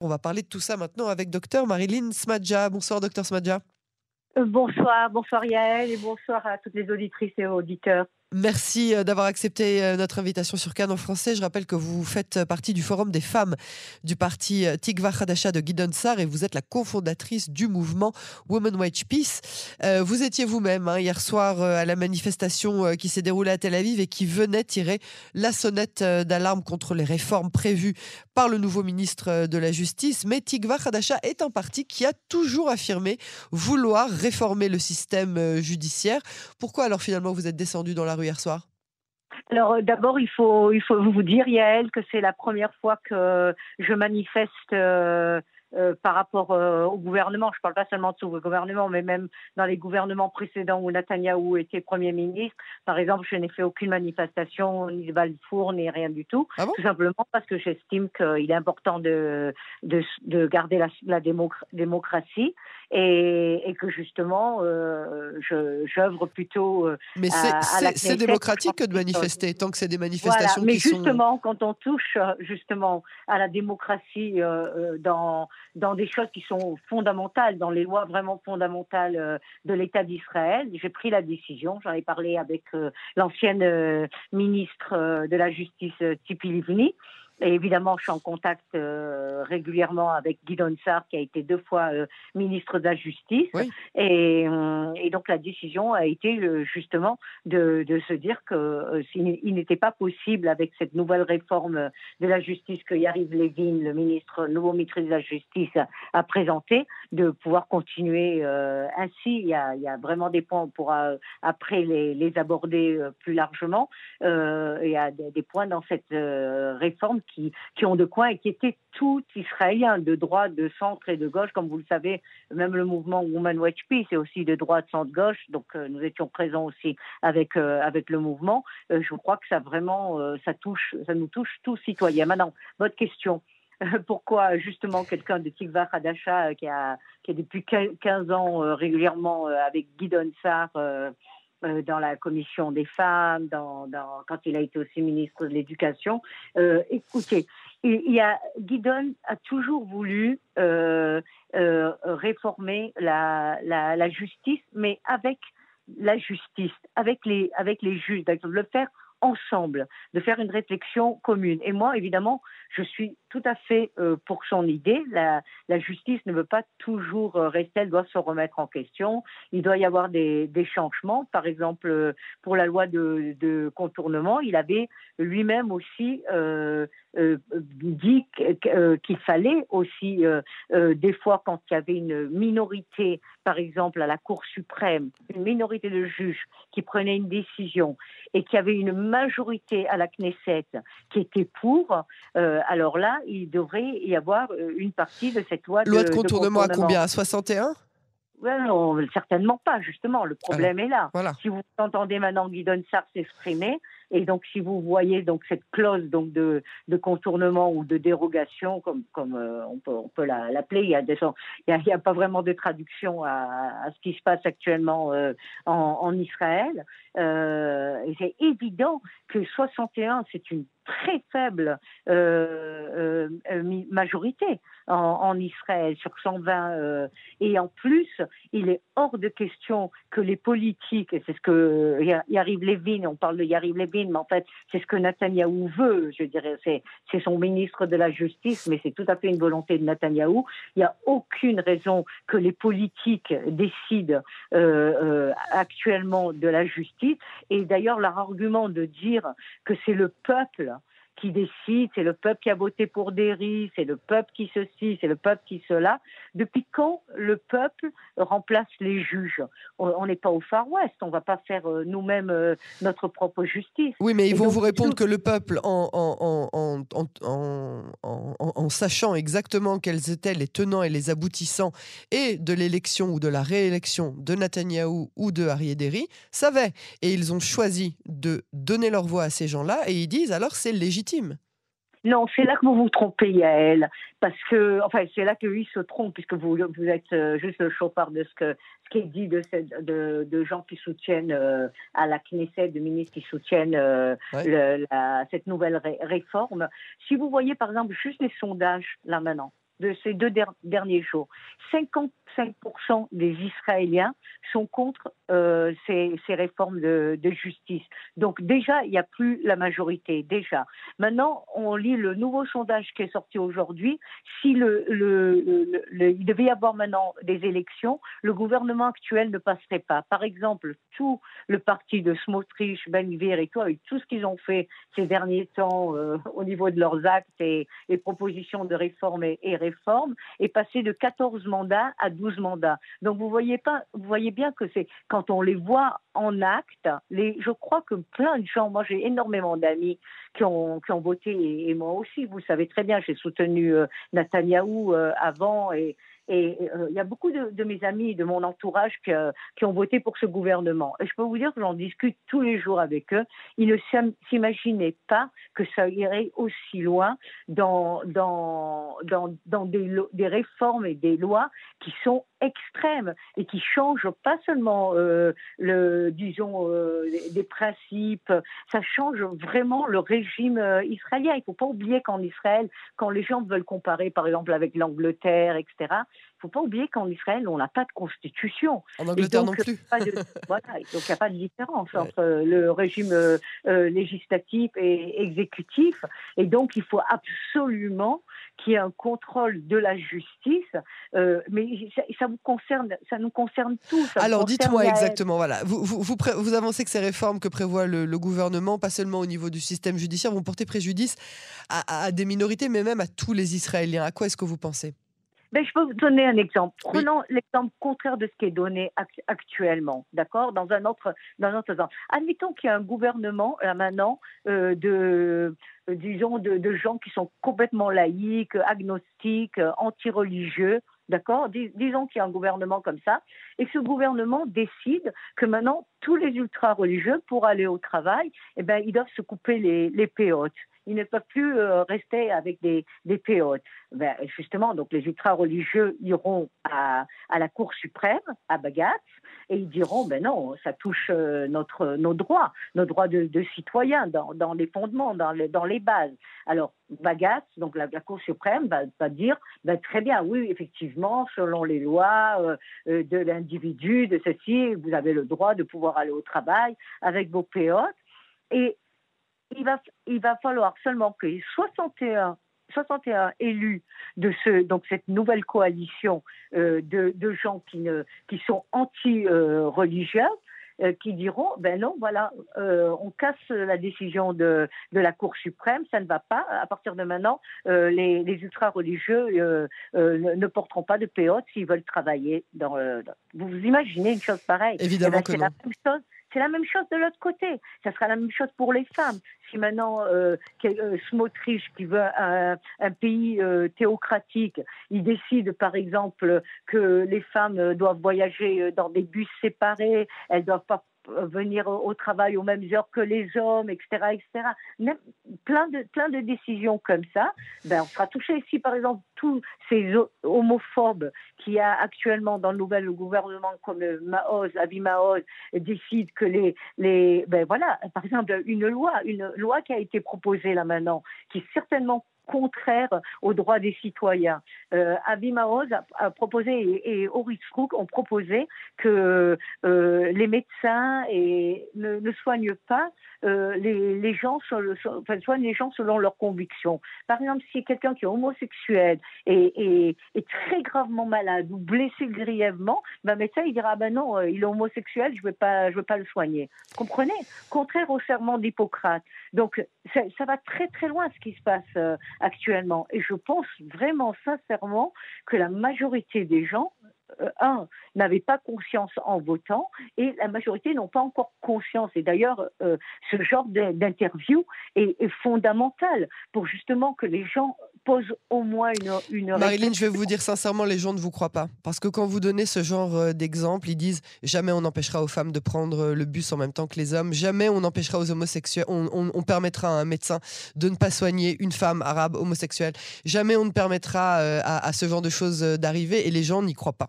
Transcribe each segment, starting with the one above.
On va parler de tout ça maintenant avec docteur Marilyn Smadja. Bonsoir docteur Smadja. Euh, bonsoir, bonsoir Yael et bonsoir à toutes les auditrices et auditeurs. Merci euh, d'avoir accepté euh, notre invitation sur Cannes en français. Je rappelle que vous faites partie du Forum des femmes du parti Tikva Hadasha de Guidon Sar et vous êtes la cofondatrice du mouvement Women Wage Peace. vous étiez vous-même hein, hier soir à la manifestation qui s'est déroulée à Tel Aviv et qui venait tirer la sonnette d'alarme contre les réformes prévues par le nouveau ministre de la Justice. Mais Tikva Hadasha est un parti qui a toujours affirmé vouloir réformer le système judiciaire. Pourquoi alors finalement vous êtes descendu dans la hier soir? Alors euh, d'abord, il faut, il faut vous dire, Yael, que c'est la première fois que je manifeste euh, euh, par rapport au gouvernement. Je ne parle pas seulement de ce gouvernement, mais même dans les gouvernements précédents où Netanyahou était Premier ministre. Par exemple, je n'ai fait aucune manifestation, ni de Balfour, ni rien du tout. Ah tout simplement parce que j'estime qu'il est important de, de, de garder la, la démocratie et, et que justement, euh, j'œuvre plutôt. Euh, mais c'est démocratique que de manifester, tant que c'est des manifestations mais qui justement, quand on touche euh, justement à la démocratie euh, dans, dans des choses qui sont fondamentales, dans les lois vraiment fondamentales de l'État d'Israël, j'ai pris la décision, j'en ai parlé avec l'ancienne ministre de la Justice, Tipi Livni, et évidemment, je suis en contact euh, régulièrement avec Guy Donsard, qui a été deux fois euh, ministre de la Justice. Et, euh, et, donc, la décision a été justement de, de, se dire qu'il il n'était pas possible, avec cette nouvelle réforme de la justice que Yariv Levin, le ministre, nouveau ministre de la Justice, a présenté, de pouvoir continuer ainsi. Il y, a, il y, a, vraiment des points, on pourra après les, les aborder plus largement. il y a des, des points dans cette réforme qui, ont de quoi et qui étaient tout israéliens, de droite, de centre et de gauche. Comme vous le savez, même le mouvement Women Watch Peace est aussi de droite, centre, gauche. Donc euh, nous étions présents aussi avec, euh, avec le mouvement. Euh, je crois que ça vraiment, ça, touche, ça nous touche tous citoyens. Maintenant, votre question pourquoi justement quelqu'un de Tikva Hadasha qui a, qui a depuis 15 ans régulièrement avec Guy Donsar euh, dans la commission des femmes, dans, dans, quand il a été aussi ministre de l'Éducation. Euh, écoutez, il, a, Guidon a toujours voulu euh, euh, réformer la, la, la, justice, mais avec la justice, avec les, avec les juges, le faire ensemble, de faire une réflexion commune. Et moi, évidemment, je suis tout à fait euh, pour son idée. La, justice ne veut pas toujours euh, rester, elle doit se remettre en question. Il doit y avoir des, changements. Par exemple, euh, pour la loi de, de contournement, il avait lui-même aussi dit qu'il fallait aussi, des fois, quand il y avait une minorité, par exemple à la Cour suprême, une minorité de juges qui prenaient une décision et qui avait une majorité à la Knesset qui était pour, alors là, il devrait y avoir euh, une partie de cette loi de, loi de contournement, à combien À 61 non, certainement pas, justement. Le problème est là. Si vous entendez maintenant Guy Donsart s'exprimer, et donc, si vous voyez donc cette clause donc de, de contournement ou de dérogation, comme, comme euh, on peut, on peut l'appeler, il y a il y a, pas vraiment de traduction à, à, ce qui se passe actuellement euh, en, en, Israël. Euh, c'est évident que 61, c'est une très faible euh, euh, majorité en, Israël sur 120. et en plus, il est hors de question que les politiques, et c'est ce que Yariv Levin, on parle de Yariv Levin, mais en fait, c'est ce que Netanyahou veut, je dirais. C'est, c'est son ministre de la Justice, mais c'est tout à fait une volonté de Netanyahou. Il n'y a aucune raison que les politiques décident euh, euh, actuellement de la justice. Et d'ailleurs, leur argument de dire que c'est le peuple qui décide, c'est le peuple qui a voté pour Derry, c'est le peuple qui ceci, c'est le peuple qui cela. Depuis quand le peuple remplace les juges? On n'est pas au Far West, on ne va pas faire euh, nous-mêmes euh, notre propre justice. Oui, mais ils vont vous répondre que le peuple, en, en, sachant exactement quels étaient les tenants et les aboutissants et de l'élection ou de la réélection de Netanyahou ou de Harry savait. Et ils ont choisi de donner leur voix à ces gens-là et ils disent alors c'est légitime non, c'est là que vous vous trompez, Yael, parce que, enfin, c'est là que lui se trompe, puisque vous, vous êtes euh, juste le chauffard de ce, que, ce qui est dit de, de, de gens qui soutiennent euh, à la Knesset, de ministres qui soutiennent euh, le, la, cette nouvelle réforme. Si vous voyez, par exemple, juste les sondages, là maintenant, de ces deux derniers jours. 55% des Israéliens sont contre euh, ces, réformes de, justice. Donc déjà, il n'y a plus la majorité, déjà. Maintenant, on lit le nouveau sondage qui est sorti aujourd'hui. Si le, il devait y avoir maintenant des élections, le gouvernement actuel ne passerait pas. Par exemple, tout le parti de Smotrich, Ben et tout, tout ce qu'ils ont fait ces derniers temps euh, au niveau de leurs actes et, propositions de réforme et, et est passé de 14 mandats à 12 mandats. Donc vous voyez pas, vous voyez bien que c'est quand on les voit en acte, je crois que plein de gens, moi j'ai énormément d'amis qui ont, voté et, moi aussi, vous savez très bien, j'ai soutenu euh, Netanyahou euh, avant et, euh, il y a beaucoup de, mes amis, de mon entourage qui, euh, qui, ont voté pour ce gouvernement. Et je peux vous dire que j'en discute tous les jours avec eux. Ils ne s'imaginaient pas que ça irait aussi loin dans, dans, dans, dans des, des, réformes et des lois qui sont extrêmes et qui changent pas seulement, euh, le, disons, des principes, ça change vraiment le régime israélien. Il ne faut pas oublier qu'en Israël, quand les gens veulent comparer, par exemple, avec l'Angleterre, etc., il ne faut pas oublier qu'en Israël, on n'a pas de constitution. En Angleterre non plus. voilà, donc il n'y a pas de différence entre le régime euh, euh, législatif et exécutif. Et donc, il faut absolument qu'il y ait un contrôle de la justice. Euh, mais ça, vous concerne, ça nous concerne tous. Alors, dites-moi exactement. Voilà, vous, vous, vous, avancez que ces réformes que prévoit le, gouvernement, pas seulement au niveau du système judiciaire, vont porter préjudice à des minorités, mais même à tous les Israéliens. À quoi est-ce que vous pensez? Ben, je peux vous donner un exemple. Prenons l'exemple contraire de ce qui est donné actuellement, d'accord? Dans un autre, dans un autre exemple. Admettons qu'il y a un gouvernement là maintenant euh, de, euh, disons, de, de, gens qui sont complètement laïques, agnostiques, anti-religieux, D'accord? Disons qu'il y a un gouvernement comme ça, et ce gouvernement décide que maintenant, tous les ultra-religieux, pour aller au travail, eh ben, ils doivent se couper les, les péotes ils ne peuvent plus euh, rester avec des, des. Ben, justement, donc les ultra-religieux iront à, la Cour suprême, à Bagatz, et ils diront, ben non, ça touche euh, notre, nos droits, nos droits de, de citoyens dans, les fondements, dans les, bases. Alors, Bagatz, donc la, Cour suprême, va, va dire, ben, très bien, oui, effectivement, selon les lois euh, de l'individu, de ceci, vous avez le droit de pouvoir aller au travail avec vos péotes. Et il va, il va falloir seulement que les 61 61 élus de ce, donc cette nouvelle coalition euh, de, de, gens qui, ne, qui sont anti-religieux, euh, qui diront ben non, voilà, euh, on casse la décision de, de, la Cour suprême, ça ne va pas. À partir de maintenant, les, les ultra-religieux ne, porteront pas de péote s'ils veulent travailler dans. vous vous imaginez une chose pareille Évidemment eh ben, que non. C'est la même chose de l'autre côté. Ça sera la même chose pour les femmes. Si maintenant euh, euh Smotrich, qui veut un, pays euh, théocratique, il décide par exemple que les femmes doivent voyager dans des bus séparés, elles doivent pas venir au travail aux mêmes heures que les hommes, etc., etc. plein de plein de décisions comme ça. Ben, on sera touché. Si par exemple tous ces homophobes qu'il y a actuellement dans le nouvel gouvernement, comme Maoz, Avi Maoz, décident que les les ben voilà, par exemple une loi, une loi qui a été proposée là maintenant, qui certainement contraire aux droits des citoyens. Euh, a, proposé et, et Horace ont proposé que euh, les médecins et, ne, ne soignent pas euh, les, gens soignent les gens selon leurs convictions. Par exemple, si quelqu'un qui est homosexuel est, est, très gravement malade ou blessé grièvement, ben, médecin il dira ben non, euh, il est homosexuel, je ne vais pas, le soigner. Comprenez? Contraire au serment d'Hippocrate. Donc ça, va très très loin ce qui se passe actuellement. Et je pense vraiment sincèrement que la majorité des gens euh, un, n'avaient pas conscience en votant et la majorité n'ont pas encore conscience. Et d'ailleurs, euh, ce genre d'interview est, fondamental pour justement que les gens posent au moins une, une Marilyn, je vais vous dire sincèrement, les gens ne vous croient pas. Parce que quand vous donnez ce genre euh, d'exemple, ils disent jamais on empêchera aux femmes de prendre le bus en même temps que les hommes, jamais on empêchera aux homosexuels, on, permettra à un médecin de ne pas soigner une femme arabe homosexuelle, jamais on ne permettra à ce genre de choses d'arriver et les gens n'y croient pas.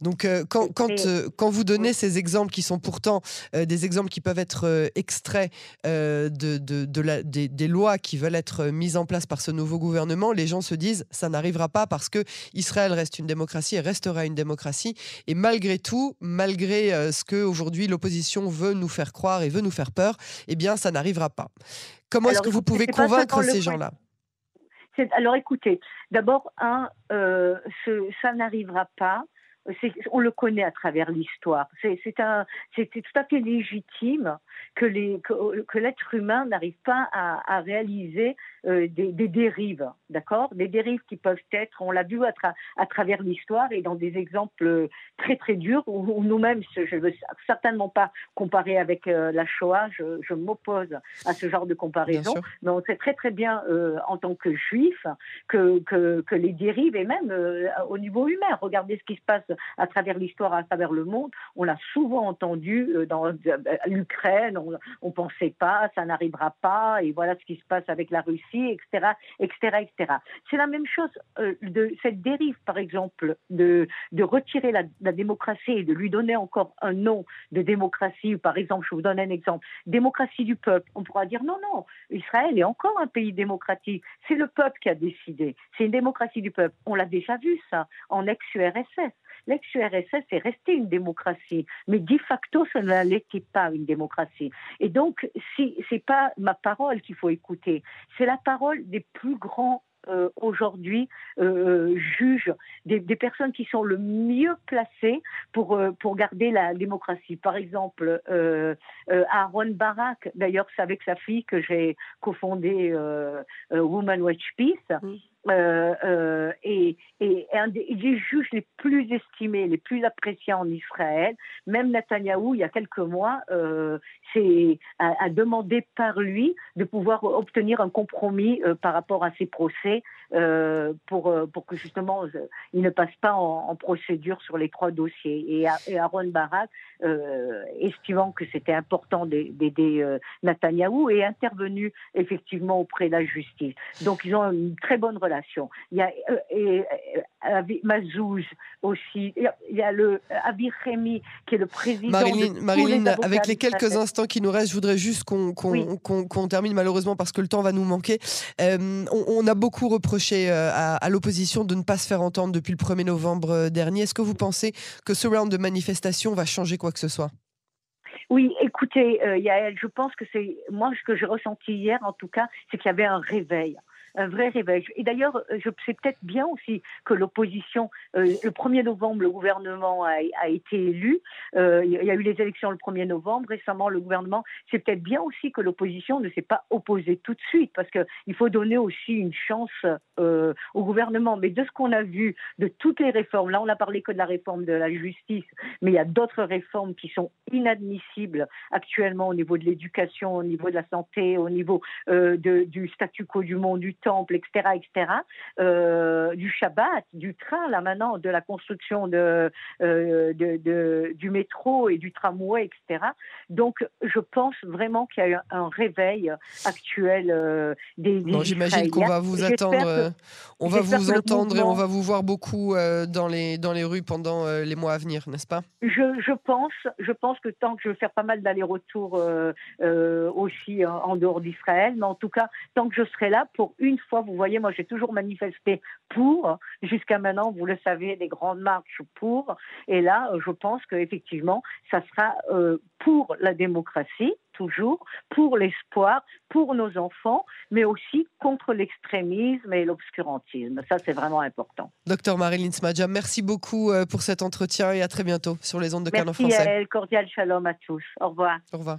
Donc, euh, quand, quand, euh, quand, vous donnez ces exemples qui sont pourtant euh, des exemples qui peuvent être extraits de, de, de la, des, des, lois qui veulent être mises en place par ce nouveau gouvernement, les gens se disent ça n'arrivera pas parce que Israël reste une démocratie et restera une démocratie. Et malgré tout, malgré ce que aujourd'hui l'opposition veut nous faire croire et veut nous faire peur, eh bien, ça n'arrivera pas. Comment est-ce que vous pouvez convaincre ces gens-là? Alors écoutez, d'abord, un, ça n'arrivera pas on le connaît à travers l'histoire. C'est tout à fait légitime que, l'être humain n'arrive pas à, réaliser euh, des, dérives, d'accord? Des dérives qui peuvent être, on l'a vu à, travers l'histoire et dans des exemples très très durs où, nous-mêmes, je ne veux certainement pas comparer avec euh, la Shoah, je, m'oppose à ce genre de comparaison, mais on sait très très bien euh, en tant que juif que, que, les dérives, et même au niveau humain, regardez ce qui se passe à travers l'histoire, à travers le monde. On l'a souvent entendu euh, dans euh, l'Ukraine, on ne pensait pas, ça n'arrivera pas, et voilà ce qui se passe avec la Russie, etc., etc., etc. C'est la même chose euh, de cette dérive, par exemple, de, retirer la, la, démocratie et de lui donner encore un nom de démocratie. Par exemple, je vous donne un exemple, démocratie du peuple. On pourra dire non, non, Israël est encore un pays démocratique. C'est le peuple qui a décidé. C'est une démocratie du peuple. On l'a déjà vu ça en ex-URSS l'ex-URSS est resté une démocratie, mais de facto, ça ne pas une démocratie. Et donc, si, ce n'est pas ma parole qu'il faut écouter, c'est la parole des plus grands euh, aujourd'hui euh, juges, des, personnes qui sont le mieux placées pour, euh, pour garder la démocratie. Par exemple, Aaron Barak, d'ailleurs c'est avec sa fille que j'ai cofondé Woman Watch Peace. Euh, euh, et, et, un des, juges les plus estimés, les plus appréciés en Israël. Même Netanyahou, il y a quelques mois, euh, a, demandé par lui de pouvoir obtenir un compromis euh, par rapport à ses procès euh, pour, pour que justement il ne passe pas en, procédure sur les trois dossiers. Et, et Aaron Barak, estimant que c'était important d'aider Netanyahou, est intervenu effectivement auprès de la justice. Donc ils ont une très bonne relation il y a euh, et, euh, Mazouz aussi. Il y a le Abir Remy qui est le président. Marilyn, avec les quelques instants qui nous restent, je voudrais juste qu'on termine malheureusement parce que le temps va nous manquer. Euh, on, a beaucoup reproché à, à l'opposition de ne pas se faire entendre depuis le 1er novembre dernier. Est-ce que vous pensez que ce round de manifestation va changer quoi que ce soit? Oui, écoutez, Yael, je pense que c'est moi ce que j'ai ressenti hier, en tout cas, c'est qu'il y avait un réveil un vrai réveil. Et d'ailleurs, euh, c'est peut-être bien aussi que l'opposition, euh, le 1er novembre, le gouvernement a, a été élu. Euh, il y a eu les élections le 1er novembre. Récemment, le gouvernement, c'est peut-être bien aussi que l'opposition ne s'est pas opposée tout de suite, parce qu'il faut donner aussi une chance euh, au gouvernement. Mais de ce qu'on a vu, de toutes les réformes, là, on a parlé que de la réforme de la justice, mais il y a d'autres réformes qui sont inadmissibles actuellement au niveau de l'éducation, au niveau de la santé, au niveau euh, de, du statu quo du monde du temple, etc., etc., euh, du Shabbat, du train, là maintenant, de la construction de, euh, de, du métro et du tramway, etc. Donc, je pense vraiment qu'il y a eu un réveil actuel euh, des, des J'imagine qu'on va vous attendre, on va vous entendre et on va vous voir beaucoup dans, les, dans les rues pendant les mois à venir, n'est-ce pas? Je, je, pense, je pense que tant que je vais faire pas mal d'allers-retours aussi en dehors d'Israël, mais en tout cas, tant que je serai là pour une fois, vous voyez, moi j'ai toujours manifesté pour, jusqu'à maintenant, vous le savez, des grandes marches pour, et là, je pense qu'effectivement, ça sera euh, pour la démocratie, toujours, pour l'espoir, pour nos enfants, mais aussi contre l'extrémisme et l'obscurantisme. Ça, c'est vraiment important. Docteur Marilyn Smadja, merci beaucoup euh, pour cet entretien et à très bientôt sur les ondes de Canon Français. Merci, cordial shalom à tous. Au revoir. Au revoir.